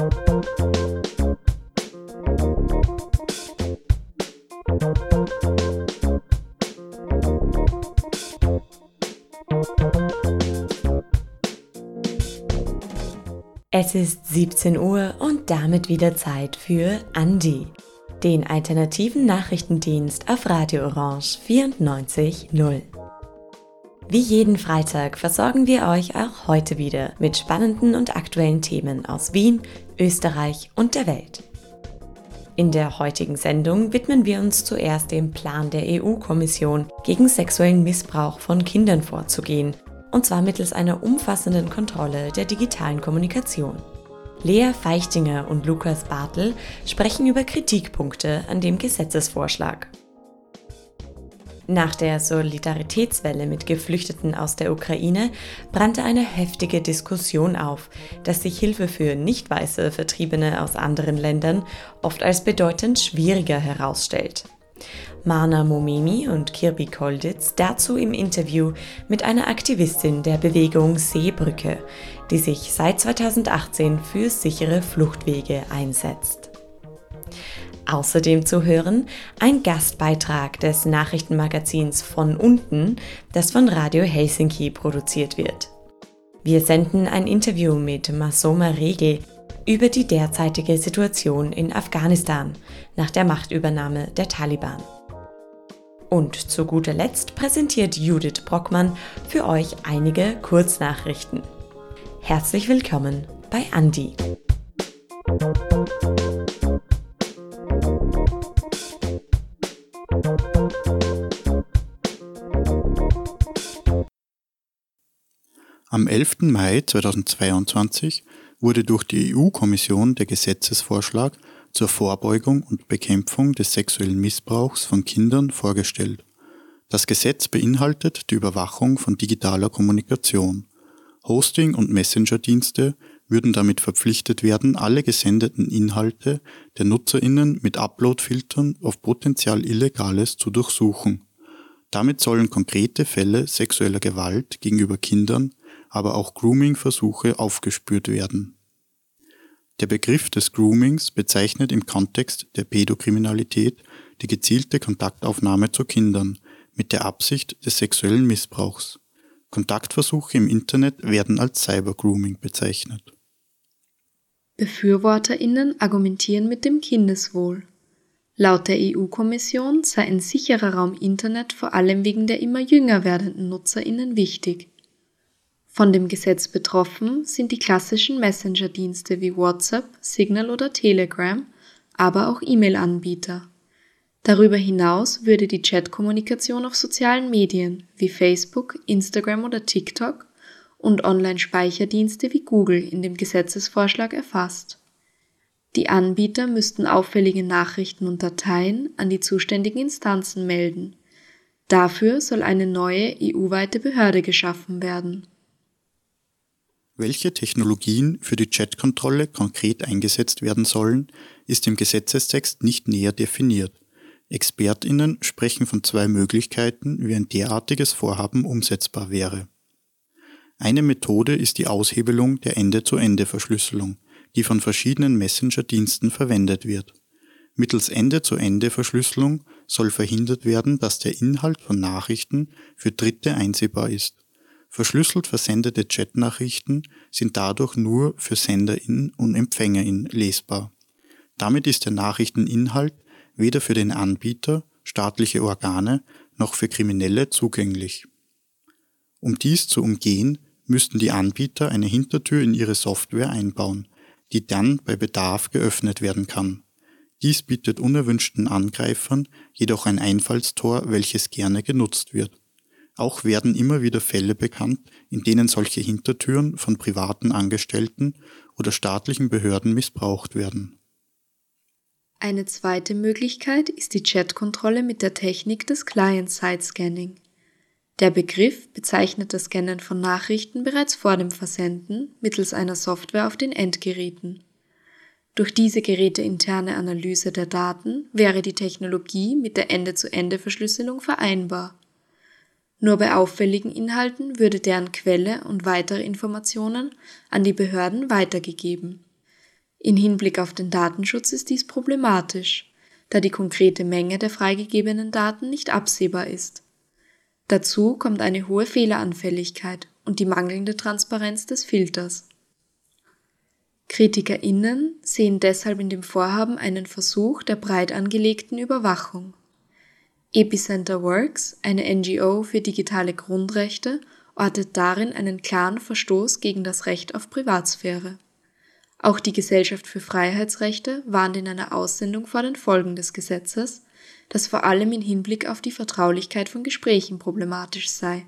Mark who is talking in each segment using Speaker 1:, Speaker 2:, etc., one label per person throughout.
Speaker 1: Es ist 17 Uhr und damit wieder Zeit für Andi, den alternativen Nachrichtendienst auf Radio Orange 94.0. Wie jeden Freitag versorgen wir euch auch heute wieder mit spannenden und aktuellen Themen aus Wien, Österreich und der Welt. In der heutigen Sendung widmen wir uns zuerst dem Plan der EU-Kommission, gegen sexuellen Missbrauch von Kindern vorzugehen und zwar mittels einer umfassenden Kontrolle der digitalen Kommunikation. Lea Feichtinger und Lukas Bartel sprechen über Kritikpunkte an dem Gesetzesvorschlag. Nach der Solidaritätswelle mit Geflüchteten aus der Ukraine brannte eine heftige Diskussion auf, dass sich Hilfe für nicht weiße Vertriebene aus anderen Ländern oft als bedeutend schwieriger herausstellt. Marna Momemi und Kirby Kolditz dazu im Interview mit einer Aktivistin der Bewegung Seebrücke, die sich seit 2018 für sichere Fluchtwege einsetzt. Außerdem zu hören ein Gastbeitrag des Nachrichtenmagazins von unten, das von Radio Helsinki produziert wird. Wir senden ein Interview mit Masoma Regel über die derzeitige Situation in Afghanistan nach der Machtübernahme der Taliban. Und zu guter Letzt präsentiert Judith Brockmann für euch einige Kurznachrichten. Herzlich willkommen bei Andi.
Speaker 2: Am 11. Mai 2022 wurde durch die EU-Kommission der Gesetzesvorschlag zur Vorbeugung und Bekämpfung des sexuellen Missbrauchs von Kindern vorgestellt. Das Gesetz beinhaltet die Überwachung von digitaler Kommunikation. Hosting- und Messenger-Dienste würden damit verpflichtet werden, alle gesendeten Inhalte der Nutzerinnen mit Upload-Filtern auf potenziell Illegales zu durchsuchen. Damit sollen konkrete Fälle sexueller Gewalt gegenüber Kindern, aber auch Grooming-Versuche aufgespürt werden. Der Begriff des Groomings bezeichnet im Kontext der Pädokriminalität die gezielte Kontaktaufnahme zu Kindern mit der Absicht des sexuellen Missbrauchs. Kontaktversuche im Internet werden als Cybergrooming bezeichnet.
Speaker 3: Befürworterinnen argumentieren mit dem Kindeswohl. Laut der EU-Kommission sei ein sicherer Raum Internet vor allem wegen der immer jünger werdenden Nutzerinnen wichtig. Von dem Gesetz betroffen sind die klassischen Messenger-Dienste wie WhatsApp, Signal oder Telegram, aber auch E-Mail-Anbieter. Darüber hinaus würde die Chatkommunikation auf sozialen Medien wie Facebook, Instagram oder TikTok und Online-Speicherdienste wie Google in dem Gesetzesvorschlag erfasst. Die Anbieter müssten auffällige Nachrichten und Dateien an die zuständigen Instanzen melden. Dafür soll eine neue EU-weite Behörde geschaffen werden.
Speaker 2: Welche Technologien für die Chatkontrolle konkret eingesetzt werden sollen, ist im Gesetzestext nicht näher definiert. Expertinnen sprechen von zwei Möglichkeiten, wie ein derartiges Vorhaben umsetzbar wäre. Eine Methode ist die Aushebelung der Ende-zu-Ende-Verschlüsselung, die von verschiedenen Messenger-Diensten verwendet wird. Mittels Ende-zu-Ende-Verschlüsselung soll verhindert werden, dass der Inhalt von Nachrichten für Dritte einsehbar ist. Verschlüsselt versendete Chatnachrichten sind dadurch nur für SenderInnen und EmpfängerInnen lesbar. Damit ist der Nachrichteninhalt weder für den Anbieter, staatliche Organe noch für Kriminelle zugänglich. Um dies zu umgehen, müssten die Anbieter eine Hintertür in ihre Software einbauen, die dann bei Bedarf geöffnet werden kann. Dies bietet unerwünschten Angreifern jedoch ein Einfallstor, welches gerne genutzt wird. Auch werden immer wieder Fälle bekannt, in denen solche Hintertüren von privaten Angestellten oder staatlichen Behörden missbraucht werden.
Speaker 3: Eine zweite Möglichkeit ist die Chatkontrolle mit der Technik des Client-Side-Scanning. Der Begriff bezeichnet das Scannen von Nachrichten bereits vor dem Versenden mittels einer Software auf den Endgeräten. Durch diese geräteinterne Analyse der Daten wäre die Technologie mit der Ende-zu-Ende-Verschlüsselung vereinbar. Nur bei auffälligen Inhalten würde deren Quelle und weitere Informationen an die Behörden weitergegeben. In Hinblick auf den Datenschutz ist dies problematisch, da die konkrete Menge der freigegebenen Daten nicht absehbar ist. Dazu kommt eine hohe Fehleranfälligkeit und die mangelnde Transparenz des Filters. KritikerInnen sehen deshalb in dem Vorhaben einen Versuch der breit angelegten Überwachung. Epicenter Works, eine NGO für digitale Grundrechte, ortet darin einen klaren Verstoß gegen das Recht auf Privatsphäre. Auch die Gesellschaft für Freiheitsrechte warnt in einer Aussendung vor den Folgen des Gesetzes, das vor allem in Hinblick auf die Vertraulichkeit von Gesprächen problematisch sei,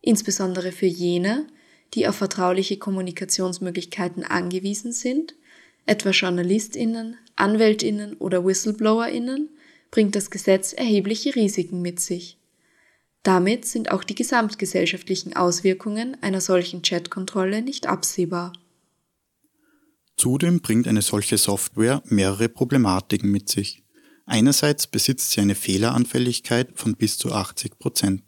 Speaker 3: insbesondere für jene, die auf vertrauliche Kommunikationsmöglichkeiten angewiesen sind, etwa Journalistinnen, Anwältinnen oder Whistleblowerinnen, bringt das Gesetz erhebliche Risiken mit sich. Damit sind auch die gesamtgesellschaftlichen Auswirkungen einer solchen Chatkontrolle nicht absehbar.
Speaker 2: Zudem bringt eine solche Software mehrere Problematiken mit sich. Einerseits besitzt sie eine Fehleranfälligkeit von bis zu 80 Prozent.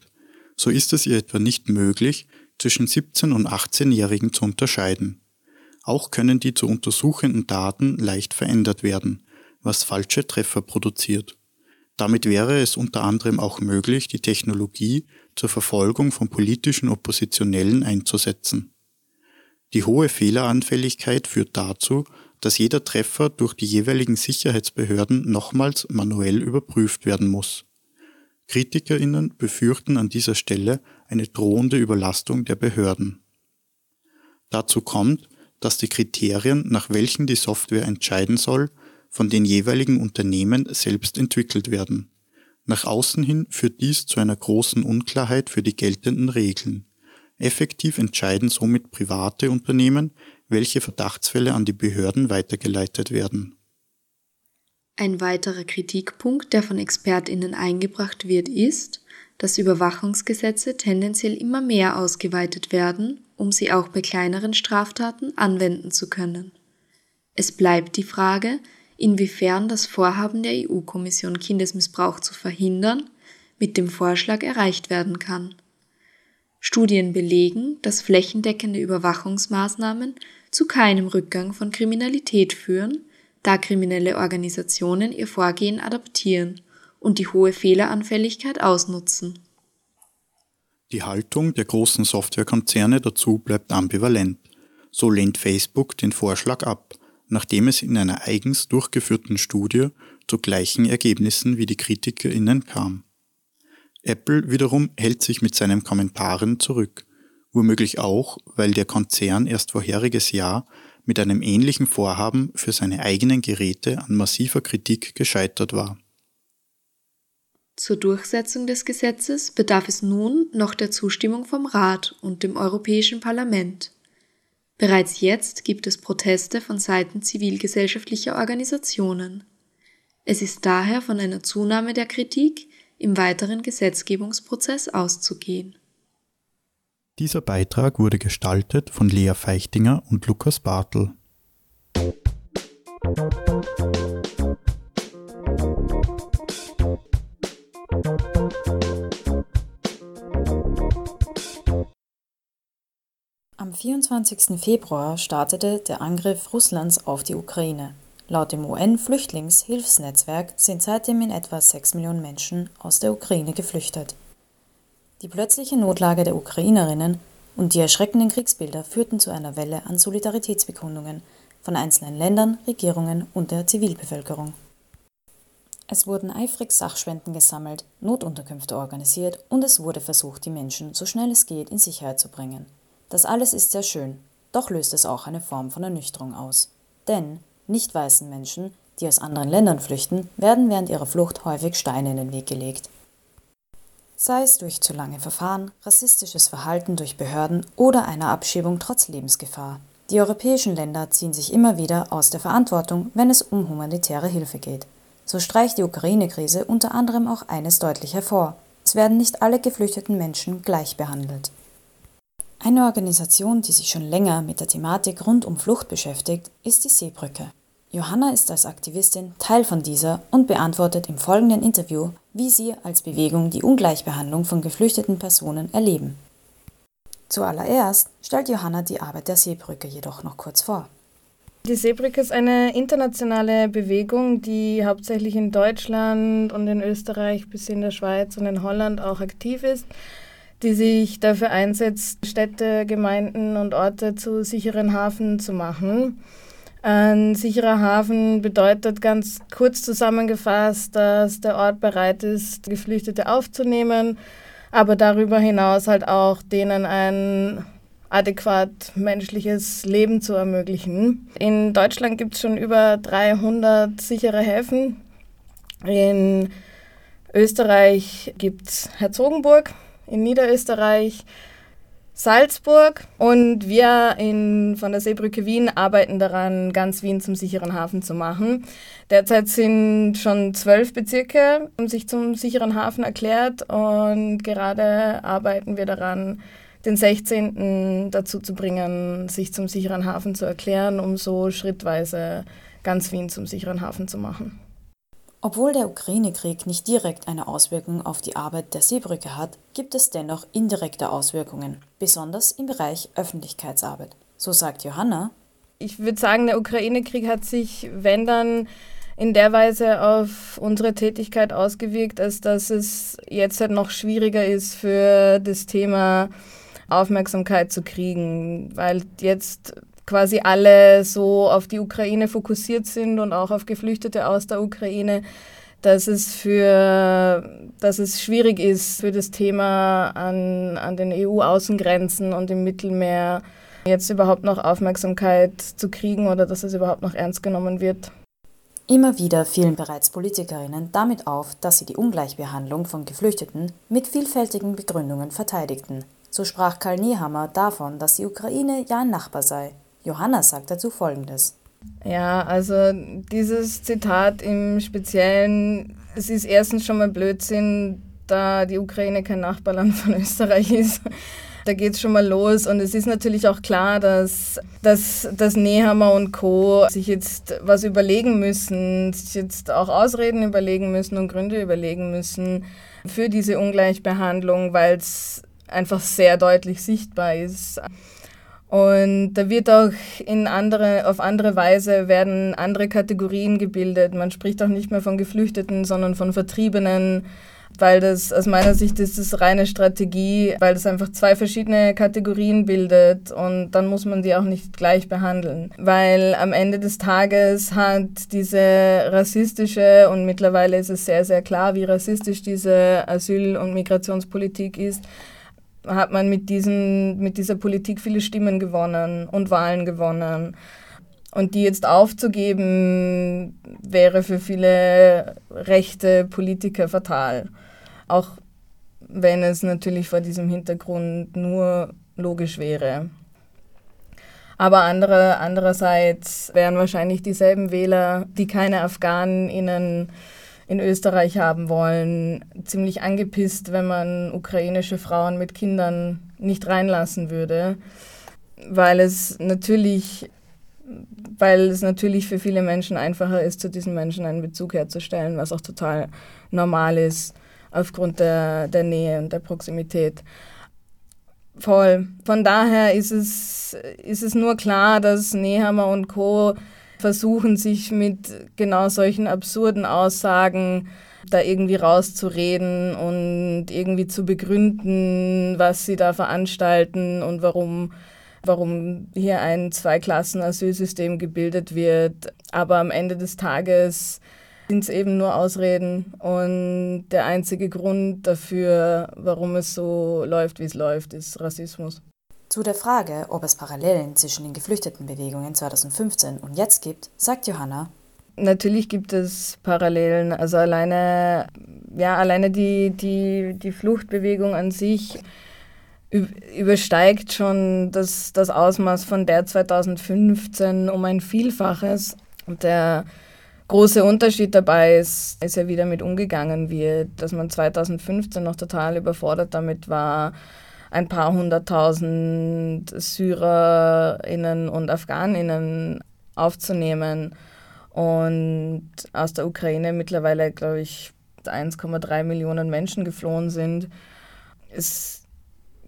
Speaker 2: So ist es ihr etwa nicht möglich, zwischen 17 und 18-Jährigen zu unterscheiden. Auch können die zu untersuchenden Daten leicht verändert werden, was falsche Treffer produziert. Damit wäre es unter anderem auch möglich, die Technologie zur Verfolgung von politischen Oppositionellen einzusetzen. Die hohe Fehleranfälligkeit führt dazu, dass jeder Treffer durch die jeweiligen Sicherheitsbehörden nochmals manuell überprüft werden muss. Kritikerinnen befürchten an dieser Stelle eine drohende Überlastung der Behörden. Dazu kommt, dass die Kriterien, nach welchen die Software entscheiden soll, von den jeweiligen Unternehmen selbst entwickelt werden. Nach außen hin führt dies zu einer großen Unklarheit für die geltenden Regeln. Effektiv entscheiden somit private Unternehmen, welche Verdachtsfälle an die Behörden weitergeleitet werden.
Speaker 3: Ein weiterer Kritikpunkt, der von Expertinnen eingebracht wird, ist, dass Überwachungsgesetze tendenziell immer mehr ausgeweitet werden, um sie auch bei kleineren Straftaten anwenden zu können. Es bleibt die Frage, inwiefern das Vorhaben der EU-Kommission Kindesmissbrauch zu verhindern mit dem Vorschlag erreicht werden kann. Studien belegen, dass flächendeckende Überwachungsmaßnahmen zu keinem Rückgang von Kriminalität führen, da kriminelle Organisationen ihr Vorgehen adaptieren und die hohe Fehleranfälligkeit ausnutzen.
Speaker 2: Die Haltung der großen Softwarekonzerne dazu bleibt ambivalent. So lehnt Facebook den Vorschlag ab, nachdem es in einer eigens durchgeführten Studie zu gleichen Ergebnissen wie die KritikerInnen kam. Apple wiederum hält sich mit seinen Kommentaren zurück, womöglich auch, weil der Konzern erst vorheriges Jahr mit einem ähnlichen Vorhaben für seine eigenen Geräte an massiver Kritik gescheitert war.
Speaker 3: Zur Durchsetzung des Gesetzes bedarf es nun noch der Zustimmung vom Rat und dem Europäischen Parlament. Bereits jetzt gibt es Proteste von Seiten zivilgesellschaftlicher Organisationen. Es ist daher von einer Zunahme der Kritik im weiteren Gesetzgebungsprozess auszugehen.
Speaker 2: Dieser Beitrag wurde gestaltet von Lea Feichtinger und Lukas Bartel.
Speaker 4: Am 24. Februar startete der Angriff Russlands auf die Ukraine. Laut dem UN-Flüchtlingshilfsnetzwerk sind seitdem in etwa 6 Millionen Menschen aus der Ukraine geflüchtet. Die plötzliche Notlage der Ukrainerinnen und die erschreckenden Kriegsbilder führten zu einer Welle an Solidaritätsbekundungen von einzelnen Ländern, Regierungen und der Zivilbevölkerung. Es wurden eifrig Sachspenden gesammelt, Notunterkünfte organisiert und es wurde versucht, die Menschen so schnell es geht in Sicherheit zu bringen. Das alles ist sehr schön, doch löst es auch eine Form von Ernüchterung aus. Denn nicht weißen Menschen, die aus anderen Ländern flüchten, werden während ihrer Flucht häufig Steine in den Weg gelegt. Sei es durch zu lange Verfahren, rassistisches Verhalten durch Behörden oder einer Abschiebung trotz Lebensgefahr. Die europäischen Länder ziehen sich immer wieder aus der Verantwortung, wenn es um humanitäre Hilfe geht. So streicht die Ukraine-Krise unter anderem auch eines deutlich hervor. Es werden nicht alle geflüchteten Menschen gleich behandelt. Eine Organisation, die sich schon länger mit der Thematik rund um Flucht beschäftigt, ist die Seebrücke. Johanna ist als Aktivistin Teil von dieser und beantwortet im folgenden Interview, wie sie als Bewegung die Ungleichbehandlung von geflüchteten Personen erleben. Zuallererst stellt Johanna die Arbeit der Seebrücke jedoch noch kurz vor.
Speaker 5: Die Seebrücke ist eine internationale Bewegung, die hauptsächlich in Deutschland und in Österreich bis in der Schweiz und in Holland auch aktiv ist, die sich dafür einsetzt, Städte, Gemeinden und Orte zu sicheren Hafen zu machen. Ein sicherer Hafen bedeutet ganz kurz zusammengefasst, dass der Ort bereit ist, Geflüchtete aufzunehmen, aber darüber hinaus halt auch denen ein adäquat menschliches Leben zu ermöglichen. In Deutschland gibt es schon über 300 sichere Häfen. In Österreich gibt es Herzogenburg, in Niederösterreich Salzburg und wir in, von der Seebrücke Wien arbeiten daran, ganz Wien zum sicheren Hafen zu machen. Derzeit sind schon zwölf Bezirke sich zum sicheren Hafen erklärt und gerade arbeiten wir daran, den 16. dazu zu bringen, sich zum sicheren Hafen zu erklären, um so schrittweise ganz Wien zum sicheren Hafen zu machen.
Speaker 1: Obwohl der Ukraine-Krieg nicht direkt eine Auswirkung auf die Arbeit der Seebrücke hat, gibt es dennoch indirekte Auswirkungen, besonders im Bereich Öffentlichkeitsarbeit. So sagt Johanna.
Speaker 5: Ich würde sagen, der Ukraine-Krieg hat sich, wenn dann, in der Weise auf unsere Tätigkeit ausgewirkt, als dass es jetzt halt noch schwieriger ist für das Thema Aufmerksamkeit zu kriegen, weil jetzt quasi alle so auf die Ukraine fokussiert sind und auch auf Geflüchtete aus der Ukraine, dass es für dass es schwierig ist für das Thema an, an den EU-Außengrenzen und im Mittelmeer jetzt überhaupt noch Aufmerksamkeit zu kriegen oder dass es überhaupt noch ernst genommen wird.
Speaker 1: Immer wieder fielen bereits Politikerinnen damit auf, dass sie die Ungleichbehandlung von Geflüchteten mit vielfältigen Begründungen verteidigten. So sprach Karl Niehammer davon, dass die Ukraine ja ein Nachbar sei. Johanna sagt dazu Folgendes.
Speaker 5: Ja, also dieses Zitat im Speziellen, es ist erstens schon mal Blödsinn, da die Ukraine kein Nachbarland von Österreich ist. Da geht es schon mal los und es ist natürlich auch klar, dass, dass, dass Nehammer und Co. sich jetzt was überlegen müssen, sich jetzt auch Ausreden überlegen müssen und Gründe überlegen müssen für diese Ungleichbehandlung, weil es einfach sehr deutlich sichtbar ist. Und da wird auch in andere, auf andere Weise werden andere Kategorien gebildet. Man spricht auch nicht mehr von Geflüchteten, sondern von Vertriebenen, weil das aus meiner Sicht ist das reine Strategie, weil das einfach zwei verschiedene Kategorien bildet und dann muss man die auch nicht gleich behandeln. Weil am Ende des Tages hat diese rassistische und mittlerweile ist es sehr, sehr klar, wie rassistisch diese Asyl- und Migrationspolitik ist, hat man mit, diesen, mit dieser Politik viele Stimmen gewonnen und Wahlen gewonnen. Und die jetzt aufzugeben, wäre für viele rechte Politiker fatal. Auch wenn es natürlich vor diesem Hintergrund nur logisch wäre. Aber andere, andererseits wären wahrscheinlich dieselben Wähler, die keine Afghanen innen in Österreich haben wollen, ziemlich angepisst, wenn man ukrainische Frauen mit Kindern nicht reinlassen würde, weil es natürlich weil es natürlich für viele Menschen einfacher ist, zu diesen Menschen einen Bezug herzustellen, was auch total normal ist aufgrund der, der Nähe und der Proximität. Voll. Von daher ist es, ist es nur klar, dass Nehammer und Co versuchen, sich mit genau solchen absurden Aussagen da irgendwie rauszureden und irgendwie zu begründen, was sie da veranstalten und warum, warum hier ein Zweiklassen-Asylsystem gebildet wird. Aber am Ende des Tages sind es eben nur Ausreden und der einzige Grund dafür, warum es so läuft, wie es läuft, ist Rassismus.
Speaker 1: Zu der Frage, ob es Parallelen zwischen den Geflüchtetenbewegungen 2015 und jetzt gibt, sagt Johanna.
Speaker 5: Natürlich gibt es Parallelen. Also alleine, ja, alleine die, die, die Fluchtbewegung an sich übersteigt schon das, das Ausmaß von der 2015 um ein Vielfaches. Und der große Unterschied dabei ist, ist ja wieder mit umgegangen wird, dass man 2015 noch total überfordert damit war, ein paar hunderttausend Syrerinnen und Afghaninnen aufzunehmen. Und aus der Ukraine mittlerweile, glaube ich, 1,3 Millionen Menschen geflohen sind. Es,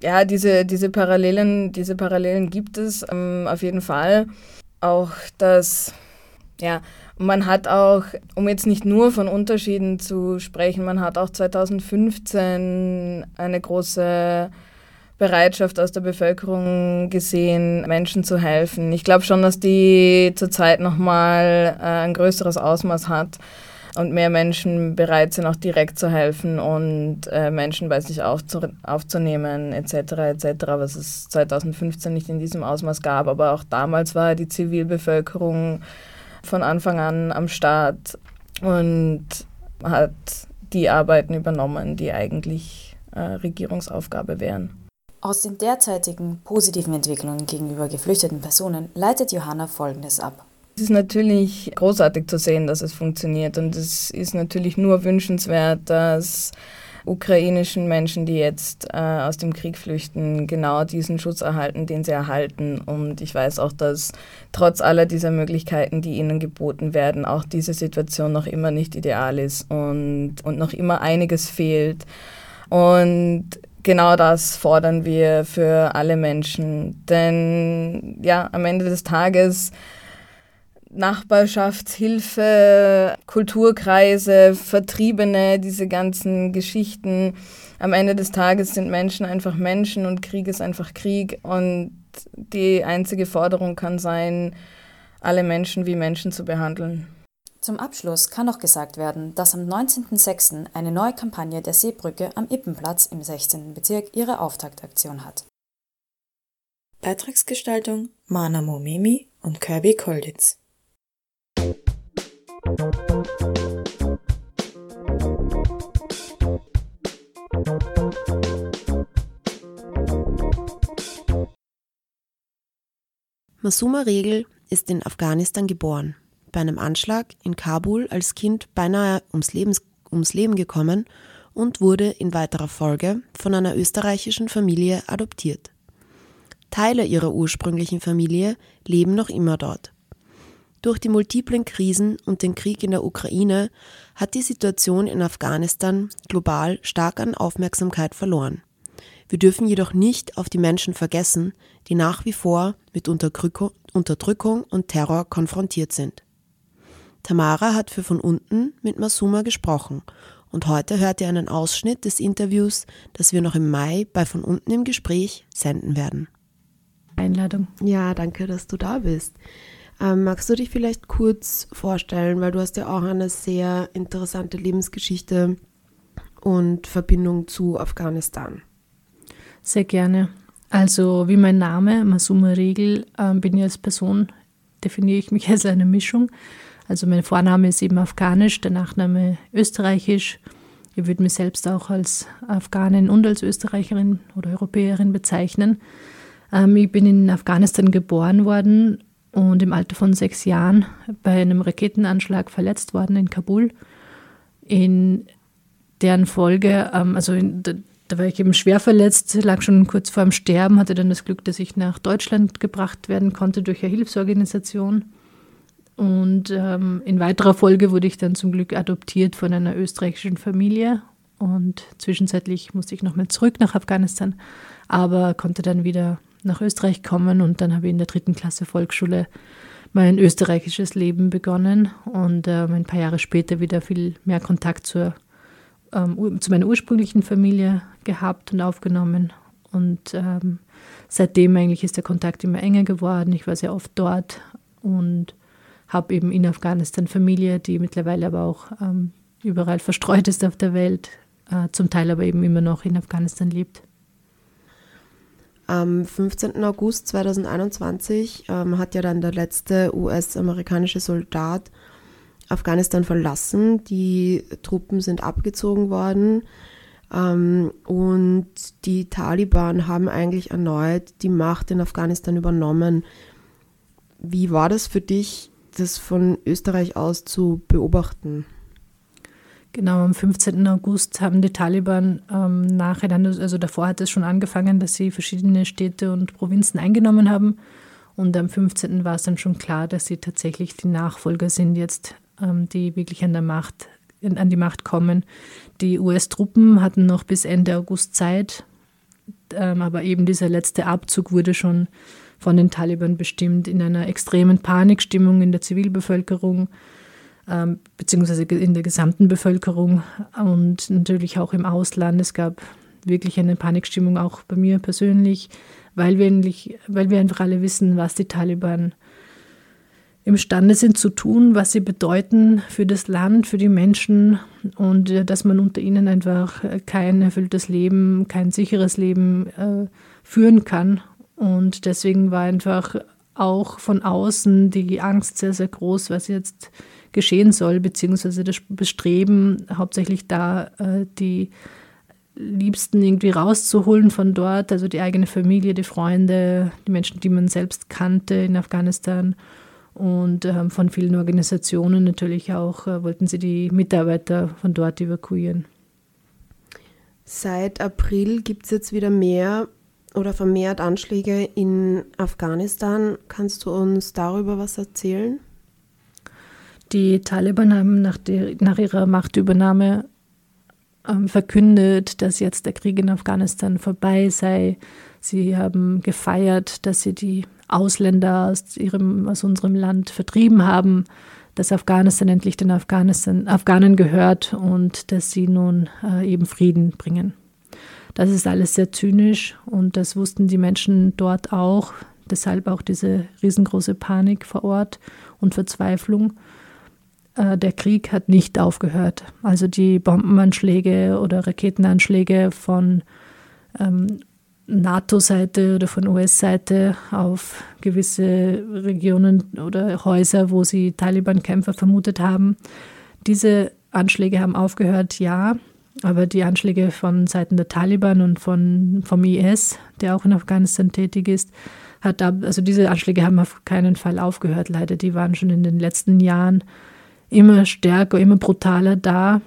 Speaker 5: ja, diese, diese, Parallelen, diese Parallelen gibt es ähm, auf jeden Fall. auch das, ja, man hat auch, um jetzt nicht nur von Unterschieden zu sprechen, man hat auch 2015 eine große Bereitschaft aus der Bevölkerung gesehen, Menschen zu helfen. Ich glaube schon, dass die zurzeit nochmal äh, ein größeres Ausmaß hat und mehr Menschen bereit sind, auch direkt zu helfen und äh, Menschen bei sich aufzu aufzunehmen, etc., etc., was es 2015 nicht in diesem Ausmaß gab. Aber auch damals war die Zivilbevölkerung von Anfang an am Start und hat die Arbeiten übernommen, die eigentlich äh, Regierungsaufgabe wären.
Speaker 4: Aus den derzeitigen positiven Entwicklungen gegenüber geflüchteten Personen leitet Johanna Folgendes ab.
Speaker 5: Es ist natürlich großartig zu sehen, dass es funktioniert und es ist natürlich nur wünschenswert, dass ukrainischen Menschen, die jetzt äh, aus dem Krieg flüchten, genau diesen Schutz erhalten, den sie erhalten. Und ich weiß auch, dass trotz aller dieser Möglichkeiten, die ihnen geboten werden, auch diese Situation noch immer nicht ideal ist und, und noch immer einiges fehlt. Und genau das fordern wir für alle Menschen. Denn ja, am Ende des Tages Nachbarschaftshilfe, Kulturkreise, Vertriebene, diese ganzen Geschichten. Am Ende des Tages sind Menschen einfach Menschen und Krieg ist einfach Krieg. Und die einzige Forderung kann sein, alle Menschen wie Menschen zu behandeln.
Speaker 4: Zum Abschluss kann noch gesagt werden, dass am 19.06. eine neue Kampagne der Seebrücke am Ippenplatz im 16. Bezirk ihre Auftaktaktion hat. Beitragsgestaltung Mana Momemi und Kirby Kolditz.
Speaker 6: Masuma Regel ist in Afghanistan geboren bei einem Anschlag in Kabul als Kind beinahe ums, Lebens, ums Leben gekommen und wurde in weiterer Folge von einer österreichischen Familie adoptiert. Teile ihrer ursprünglichen Familie leben noch immer dort. Durch die multiplen Krisen und den Krieg in der Ukraine hat die Situation in Afghanistan global stark an Aufmerksamkeit verloren. Wir dürfen jedoch nicht auf die Menschen vergessen, die nach wie vor mit Unterdrückung und Terror konfrontiert sind. Tamara hat für von unten mit Masuma gesprochen und heute hört ihr einen Ausschnitt des Interviews, das wir noch im Mai bei von unten im Gespräch senden werden.
Speaker 7: Einladung.
Speaker 6: Ja, danke, dass du da bist. Ähm, magst du dich vielleicht kurz vorstellen, weil du hast ja auch eine sehr interessante Lebensgeschichte und Verbindung zu Afghanistan.
Speaker 7: Sehr gerne. Also wie mein Name, Masuma Regel, äh, bin ich als Person, definiere ich mich als eine Mischung also mein Vorname ist eben afghanisch, der Nachname österreichisch. Ich würde mich selbst auch als Afghanin und als Österreicherin oder Europäerin bezeichnen. Ähm, ich bin in Afghanistan geboren worden und im Alter von sechs Jahren bei einem Raketenanschlag verletzt worden in Kabul. In deren Folge, ähm, also in, da, da war ich eben schwer verletzt, lag schon kurz vor dem Sterben, hatte dann das Glück, dass ich nach Deutschland gebracht werden konnte durch eine Hilfsorganisation. Und ähm, in weiterer Folge wurde ich dann zum Glück adoptiert von einer österreichischen Familie. Und zwischenzeitlich musste ich nochmal zurück nach Afghanistan, aber konnte dann wieder nach Österreich kommen. Und dann habe ich in der dritten Klasse Volksschule mein österreichisches Leben begonnen und ähm, ein paar Jahre später wieder viel mehr Kontakt zur, ähm, zu meiner ursprünglichen Familie gehabt und aufgenommen. Und ähm, seitdem eigentlich ist der Kontakt immer enger geworden. Ich war sehr oft dort und habe eben in Afghanistan Familie, die mittlerweile aber auch ähm, überall verstreut ist auf der Welt, äh, zum Teil aber eben immer noch in Afghanistan lebt.
Speaker 6: Am 15. August 2021 ähm, hat ja dann der letzte US-amerikanische Soldat Afghanistan verlassen. Die Truppen sind abgezogen worden ähm, und die Taliban haben eigentlich erneut die Macht in Afghanistan übernommen. Wie war das für dich, das von Österreich aus zu beobachten?
Speaker 7: Genau, am 15. August haben die Taliban ähm, nacheinander, also davor hat es schon angefangen, dass sie verschiedene Städte und Provinzen eingenommen haben. Und am 15. war es dann schon klar, dass sie tatsächlich die Nachfolger sind jetzt, ähm, die wirklich an der Macht, an die Macht kommen. Die US-Truppen hatten noch bis Ende August Zeit, ähm, aber eben dieser letzte Abzug wurde schon von den Taliban bestimmt, in einer extremen Panikstimmung in der Zivilbevölkerung ähm, beziehungsweise in der gesamten Bevölkerung und natürlich auch im Ausland. Es gab wirklich eine Panikstimmung auch bei mir persönlich, weil wir, eigentlich, weil wir einfach alle wissen, was die Taliban imstande sind zu tun, was sie bedeuten für das Land, für die Menschen und äh, dass man unter ihnen einfach kein erfülltes Leben, kein sicheres Leben äh, führen kann. Und deswegen war einfach auch von außen die Angst sehr, sehr groß, was jetzt geschehen soll, beziehungsweise das Bestreben, hauptsächlich da äh, die Liebsten irgendwie rauszuholen von dort, also die eigene Familie, die Freunde, die Menschen, die man selbst kannte in Afghanistan und äh, von vielen Organisationen natürlich auch äh, wollten sie die Mitarbeiter von dort evakuieren.
Speaker 6: Seit April gibt es jetzt wieder mehr oder vermehrt Anschläge in Afghanistan. Kannst du uns darüber was erzählen?
Speaker 7: Die Taliban haben nach, der, nach ihrer Machtübernahme ähm, verkündet, dass jetzt der Krieg in Afghanistan vorbei sei. Sie haben gefeiert, dass sie die Ausländer aus, ihrem, aus unserem Land vertrieben haben, dass Afghanistan endlich den Afghanistan, Afghanen gehört und dass sie nun äh, eben Frieden bringen. Das ist alles sehr zynisch und das wussten die Menschen dort auch. Deshalb auch diese riesengroße Panik vor Ort und Verzweiflung. Äh, der Krieg hat nicht aufgehört. Also die Bombenanschläge oder Raketenanschläge von ähm, NATO-Seite oder von US-Seite auf gewisse Regionen oder Häuser, wo sie Taliban-Kämpfer vermutet haben. Diese Anschläge haben aufgehört, ja, aber die Anschläge von Seiten der Taliban und von, vom IS, der auch in Afghanistan tätig ist, hat da, also diese Anschläge haben auf keinen Fall aufgehört, leider. Die waren schon in den letzten Jahren immer stärker, immer brutaler da.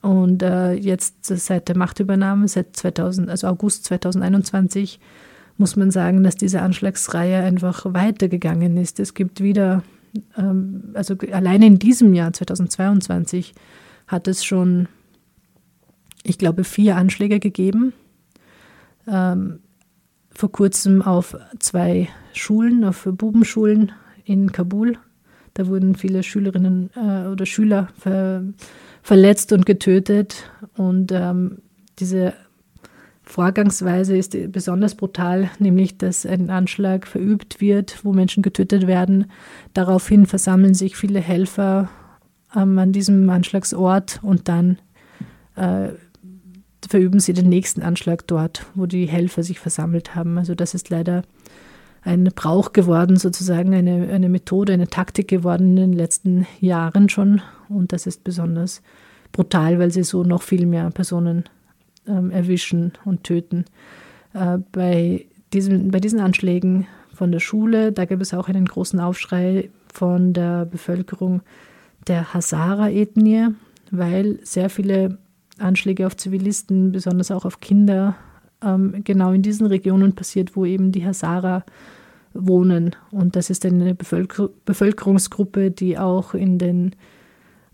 Speaker 7: Und äh, jetzt seit der Machtübernahme, seit 2000, also August 2021, muss man sagen, dass diese Anschlagsreihe einfach weitergegangen ist. Es gibt wieder, ähm, also allein in diesem Jahr 2022 hat es schon, ich glaube, vier Anschläge gegeben. Ähm, vor kurzem auf zwei Schulen, auf Bubenschulen in Kabul da wurden viele Schülerinnen äh, oder Schüler ver verletzt und getötet. Und ähm, diese Vorgangsweise ist besonders brutal, nämlich dass ein Anschlag verübt wird, wo Menschen getötet werden. Daraufhin versammeln sich viele Helfer ähm, an diesem Anschlagsort und dann äh, verüben sie den nächsten Anschlag dort, wo die Helfer sich versammelt haben. Also das ist leider ein Brauch geworden, sozusagen eine, eine Methode, eine Taktik geworden in den letzten Jahren schon. Und das ist besonders brutal, weil sie so noch viel mehr Personen ähm, erwischen und töten. Äh, bei, diesen, bei diesen Anschlägen von der Schule, da gab es auch einen großen Aufschrei von der Bevölkerung der Hazara-Ethnie, weil sehr viele Anschläge auf Zivilisten, besonders auch auf Kinder, ähm, genau in diesen Regionen passiert, wo eben die Hazara wohnen. Und das ist eine Bevölker Bevölkerungsgruppe, die auch in den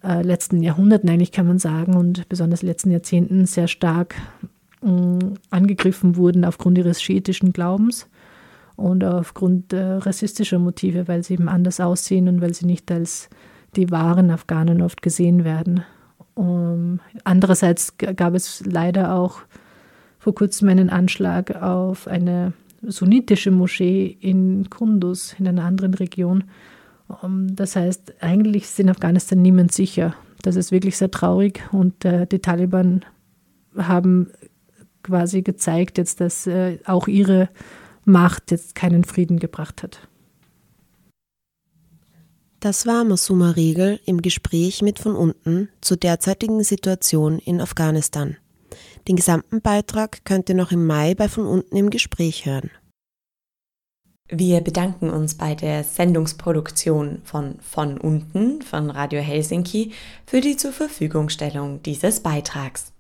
Speaker 7: äh, letzten Jahrhunderten eigentlich kann man sagen und besonders letzten Jahrzehnten sehr stark äh, angegriffen wurden aufgrund ihres schiitischen Glaubens und aufgrund äh, rassistischer Motive, weil sie eben anders aussehen und weil sie nicht als die wahren Afghanen oft gesehen werden. Um, andererseits gab es leider auch vor kurzem einen Anschlag auf eine sunnitische Moschee in Kunduz, in einer anderen Region. Ähm, das heißt, eigentlich ist in Afghanistan niemand sicher. Das ist wirklich sehr traurig und äh, die Taliban haben quasi gezeigt jetzt, dass äh, auch ihre Macht jetzt keinen Frieden gebracht hat.
Speaker 6: Das war Masuma Riegel im Gespräch mit von unten zur derzeitigen Situation in Afghanistan. Den gesamten Beitrag könnt ihr noch im Mai bei von unten im Gespräch hören.
Speaker 1: Wir bedanken uns bei der Sendungsproduktion von von unten von Radio Helsinki für die zur Verfügungstellung dieses Beitrags.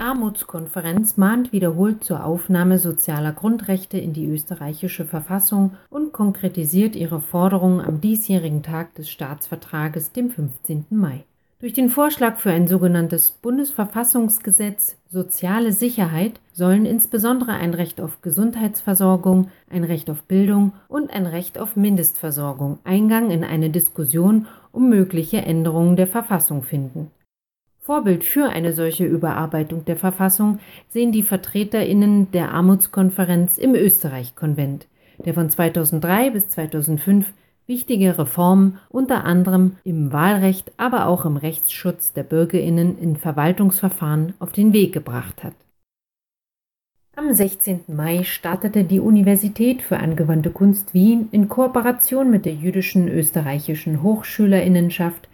Speaker 8: Armutskonferenz mahnt wiederholt zur Aufnahme sozialer Grundrechte in die österreichische Verfassung und konkretisiert ihre Forderungen am diesjährigen Tag des Staatsvertrages, dem 15. Mai. Durch den Vorschlag für ein sogenanntes Bundesverfassungsgesetz Soziale Sicherheit sollen insbesondere ein Recht auf Gesundheitsversorgung, ein Recht auf Bildung und ein Recht auf Mindestversorgung Eingang in eine Diskussion um mögliche Änderungen der Verfassung finden. Vorbild für eine solche Überarbeitung der Verfassung sehen die Vertreterinnen der Armutskonferenz im Österreich-Konvent, der von 2003 bis 2005 wichtige Reformen unter anderem im Wahlrecht, aber auch im Rechtsschutz der Bürgerinnen in Verwaltungsverfahren auf den Weg gebracht hat. Am 16. Mai startete die Universität für angewandte Kunst Wien in Kooperation mit der jüdischen österreichischen Hochschülerinnenschaft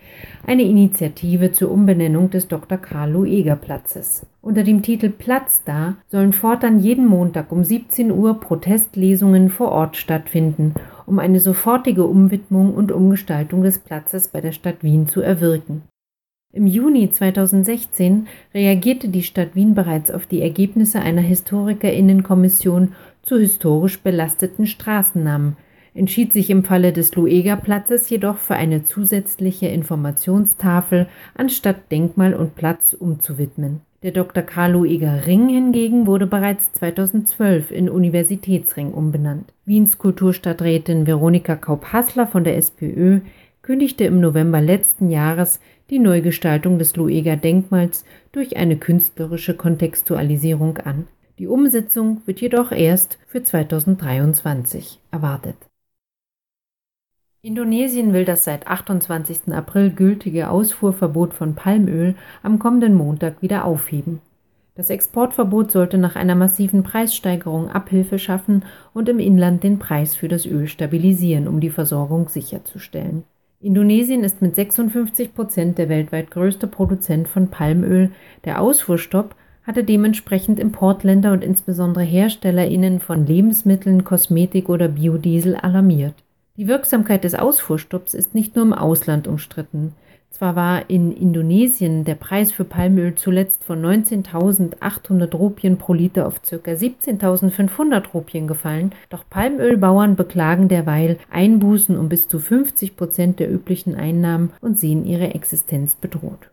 Speaker 8: eine Initiative zur Umbenennung des Dr. Karl Lueger Platzes. Unter dem Titel Platz da sollen fortan jeden Montag um 17 Uhr Protestlesungen vor Ort stattfinden, um eine sofortige Umwidmung und Umgestaltung des Platzes bei der Stadt Wien zu erwirken. Im Juni 2016 reagierte die Stadt Wien bereits auf die Ergebnisse einer Historikerinnenkommission zu historisch belasteten Straßennamen, entschied sich im Falle des Lueger-Platzes jedoch für eine zusätzliche Informationstafel anstatt Denkmal und Platz umzuwidmen. Der Dr. Karl Lueger Ring hingegen wurde bereits 2012 in Universitätsring umbenannt. Wiens Kulturstadträtin Veronika Kaup-Hassler von der SPÖ kündigte im November letzten Jahres die Neugestaltung des Lueger Denkmals durch eine künstlerische Kontextualisierung an. Die Umsetzung wird jedoch erst für 2023 erwartet. Indonesien will das seit 28. April gültige Ausfuhrverbot von Palmöl am kommenden Montag wieder aufheben. Das Exportverbot sollte nach einer massiven Preissteigerung Abhilfe schaffen und im Inland den Preis für das Öl stabilisieren, um die Versorgung sicherzustellen. Indonesien ist mit 56 Prozent der weltweit größte Produzent von Palmöl. Der Ausfuhrstopp hatte dementsprechend Importländer und insbesondere HerstellerInnen von Lebensmitteln, Kosmetik oder Biodiesel alarmiert. Die Wirksamkeit des Ausfuhrstopps ist nicht nur im Ausland umstritten. Zwar war in Indonesien der Preis für Palmöl zuletzt von 19.800 Rupien pro Liter auf ca. 17.500 Rupien gefallen, doch Palmölbauern beklagen derweil Einbußen um bis zu 50 Prozent der üblichen Einnahmen und sehen ihre Existenz bedroht.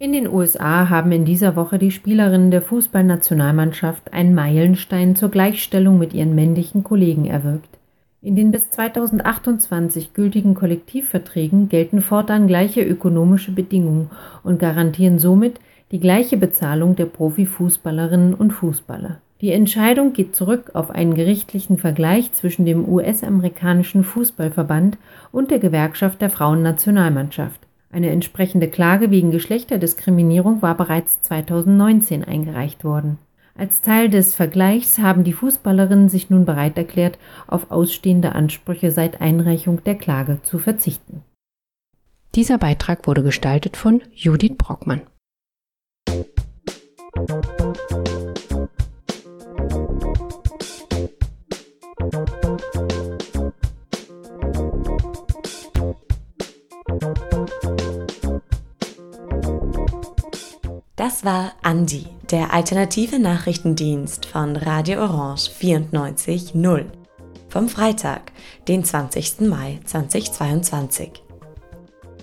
Speaker 8: In den USA haben in dieser Woche die Spielerinnen der Fußballnationalmannschaft einen Meilenstein zur Gleichstellung mit ihren männlichen Kollegen erwirkt. In den bis 2028 gültigen Kollektivverträgen gelten fortan gleiche ökonomische Bedingungen und garantieren somit die gleiche Bezahlung der Profifußballerinnen und Fußballer. Die Entscheidung geht zurück auf einen gerichtlichen Vergleich zwischen dem US-amerikanischen Fußballverband und der Gewerkschaft der Frauennationalmannschaft. Eine entsprechende Klage wegen Geschlechterdiskriminierung war bereits 2019 eingereicht worden. Als Teil des Vergleichs haben die Fußballerinnen sich nun bereit erklärt, auf ausstehende Ansprüche seit Einreichung der Klage zu verzichten.
Speaker 9: Dieser Beitrag wurde gestaltet von Judith Brockmann.
Speaker 1: Das war Andi, der alternative Nachrichtendienst von Radio Orange 94.0 vom Freitag, den 20. Mai 2022.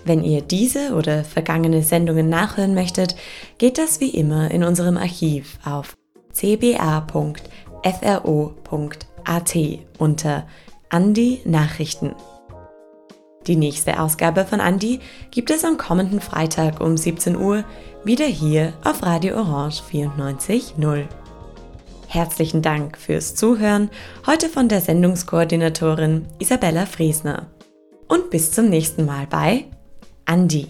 Speaker 1: Wenn ihr diese oder vergangene Sendungen nachhören möchtet, geht das wie immer in unserem Archiv auf cba.fro.at unter Andi Nachrichten. Die nächste Ausgabe von Andi gibt es am kommenden Freitag um 17 Uhr wieder hier auf Radio Orange 94.0. Herzlichen Dank fürs Zuhören, heute von der Sendungskoordinatorin Isabella Friesner. Und bis zum nächsten Mal bei Andi.